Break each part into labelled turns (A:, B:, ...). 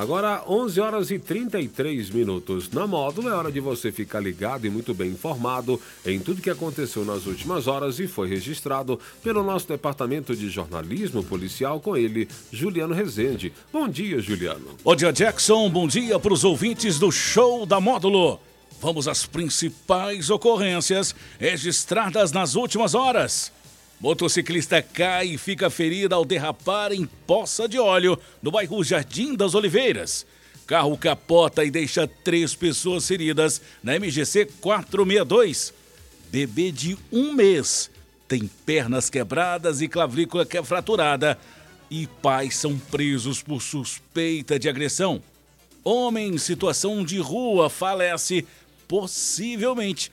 A: Agora, 11 horas e 33 minutos. Na Módulo é hora de você ficar ligado e muito bem informado em tudo que aconteceu nas últimas horas e foi registrado pelo nosso departamento de jornalismo policial com ele, Juliano Rezende. Bom dia, Juliano.
B: Bom dia, Jackson. Bom dia para os ouvintes do Show da Módulo. Vamos às principais ocorrências registradas nas últimas horas. Motociclista cai e fica ferida ao derrapar em poça de óleo no bairro Jardim das Oliveiras. Carro capota e deixa três pessoas feridas na MGC 462. Bebê de um mês tem pernas quebradas e clavícula é fraturada. E pais são presos por suspeita de agressão. Homem em situação de rua falece, possivelmente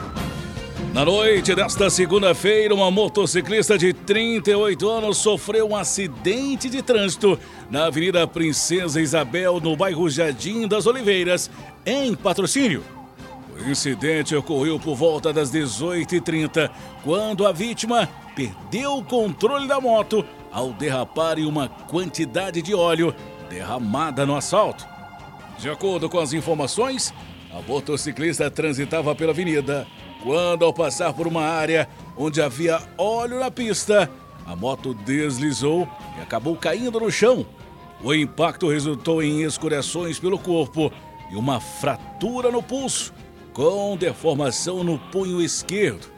B: Na noite desta segunda-feira, uma motociclista de 38 anos sofreu um acidente de trânsito na Avenida Princesa Isabel, no bairro Jardim das Oliveiras, em patrocínio. O incidente ocorreu por volta das 18h30, quando a vítima perdeu o controle da moto ao derrapar em uma quantidade de óleo derramada no asfalto. De acordo com as informações, a motociclista transitava pela avenida quando, ao passar por uma área onde havia óleo na pista, a moto deslizou e acabou caindo no chão. O impacto resultou em escoriações pelo corpo e uma fratura no pulso, com deformação no punho esquerdo.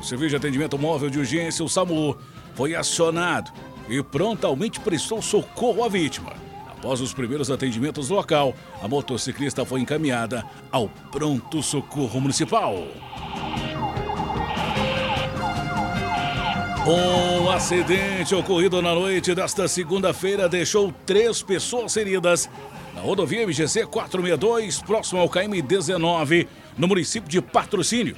B: O Serviço de Atendimento Móvel de Urgência, o SAMU, foi acionado e prontamente prestou socorro à vítima. Após os primeiros atendimentos no local, a motociclista foi encaminhada ao Pronto Socorro Municipal. Um acidente ocorrido na noite desta segunda-feira deixou três pessoas feridas na rodovia MGC 462, próximo ao KM19, no município de Patrocínio.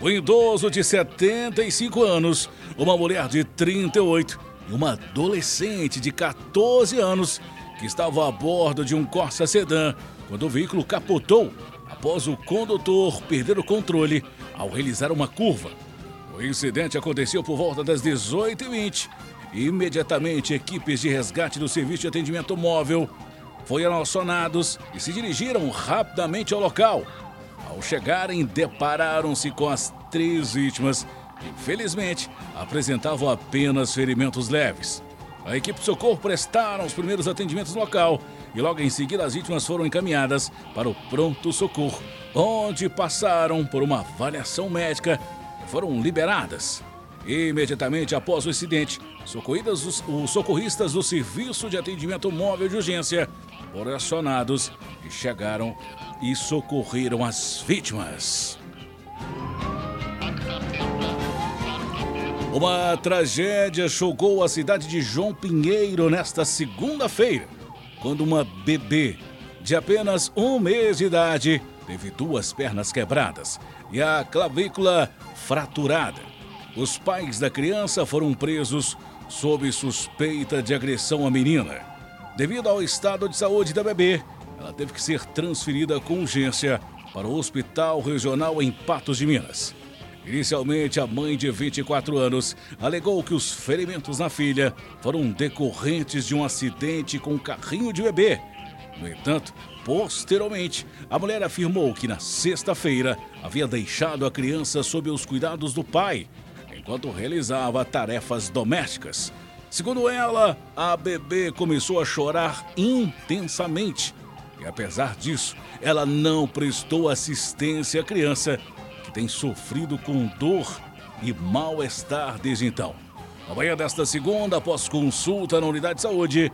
B: Um idoso de 75 anos, uma mulher de 38 e uma adolescente de 14 anos que estava a bordo de um Corsa Sedan quando o veículo capotou após o condutor perder o controle ao realizar uma curva. O incidente aconteceu por volta das 18h20. Imediatamente, equipes de resgate do Serviço de Atendimento Móvel foram acionados e se dirigiram rapidamente ao local. Ao chegarem, depararam-se com as três vítimas que, infelizmente, apresentavam apenas ferimentos leves. A equipe de socorro prestaram os primeiros atendimentos no local e logo em seguida as vítimas foram encaminhadas para o pronto socorro, onde passaram por uma avaliação médica foram liberadas. Imediatamente após o incidente, socorridas os, os socorristas do Serviço de Atendimento Móvel de Urgência foram acionados e chegaram e socorreram as vítimas. Uma tragédia chocou a cidade de João Pinheiro nesta segunda-feira, quando uma bebê de apenas um mês de idade teve duas pernas quebradas e a clavícula fraturada. Os pais da criança foram presos sob suspeita de agressão à menina. Devido ao estado de saúde da bebê, ela teve que ser transferida com urgência para o Hospital Regional em Patos de Minas. Inicialmente, a mãe de 24 anos alegou que os ferimentos na filha foram decorrentes de um acidente com um carrinho de bebê. No entanto, Posteriormente, a mulher afirmou que na sexta-feira havia deixado a criança sob os cuidados do pai, enquanto realizava tarefas domésticas. Segundo ela, a bebê começou a chorar intensamente. E apesar disso, ela não prestou assistência à criança, que tem sofrido com dor e mal-estar desde então. Na manhã desta segunda, após consulta na unidade de saúde,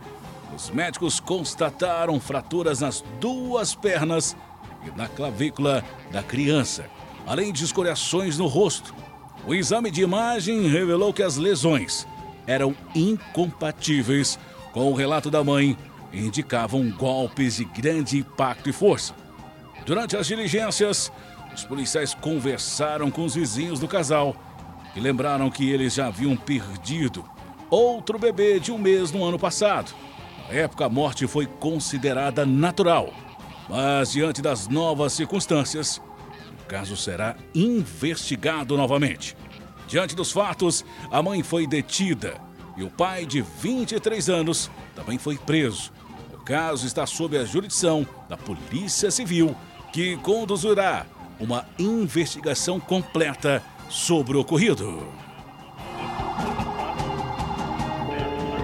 B: os médicos constataram fraturas nas duas pernas e na clavícula da criança, além de escoriações no rosto. O exame de imagem revelou que as lesões eram incompatíveis com o relato da mãe e indicavam golpes de grande impacto e força. Durante as diligências, os policiais conversaram com os vizinhos do casal que lembraram que eles já haviam perdido outro bebê de um mês no ano passado. Na época, a morte foi considerada natural, mas diante das novas circunstâncias, o caso será investigado novamente. Diante dos fatos, a mãe foi detida e o pai, de 23 anos, também foi preso. O caso está sob a jurisdição da Polícia Civil, que conduzirá uma investigação completa sobre o ocorrido.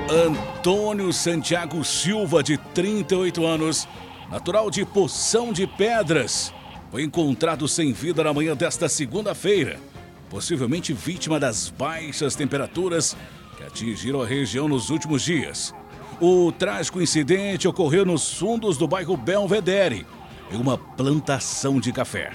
B: Antônio Santiago Silva, de 38 anos, natural de Poção de Pedras, foi encontrado sem vida na manhã desta segunda-feira, possivelmente vítima das baixas temperaturas que atingiram a região nos últimos dias. O trágico incidente ocorreu nos fundos do bairro Belvedere, em uma plantação de café.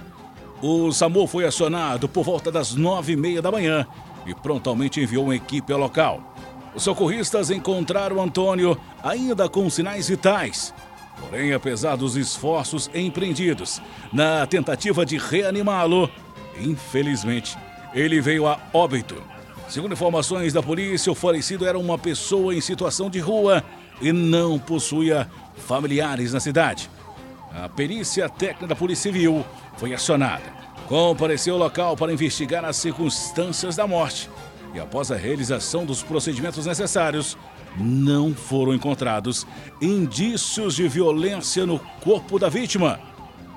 B: O SAMU foi acionado por volta das nove e meia da manhã e prontamente enviou uma equipe ao local. Os socorristas encontraram Antônio ainda com sinais vitais. Porém, apesar dos esforços empreendidos na tentativa de reanimá-lo, infelizmente, ele veio a óbito. Segundo informações da polícia, o falecido era uma pessoa em situação de rua e não possuía familiares na cidade. A perícia técnica da Polícia Civil foi acionada. Compareceu ao local para investigar as circunstâncias da morte e após a realização dos procedimentos necessários, não foram encontrados indícios de violência no corpo da vítima.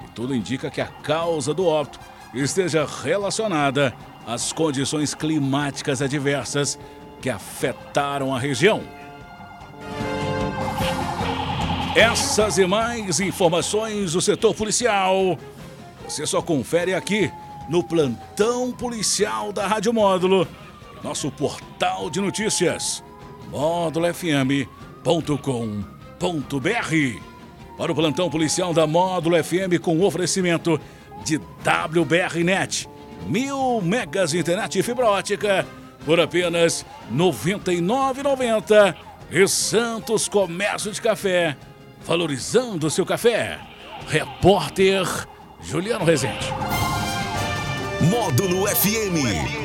B: E tudo indica que a causa do óbito esteja relacionada às condições climáticas adversas que afetaram a região. Essas e mais informações do setor policial você só confere aqui no plantão policial da Rádio Módulo nosso portal de notícias módulofm.com.br. Para o plantão policial da Módulo FM com oferecimento de WBRnet, mil megas de internet e fibra ótica por apenas R$ 99,90 e Santos Comércio de Café, valorizando seu café. Repórter Juliano Rezende.
C: Módulo FM.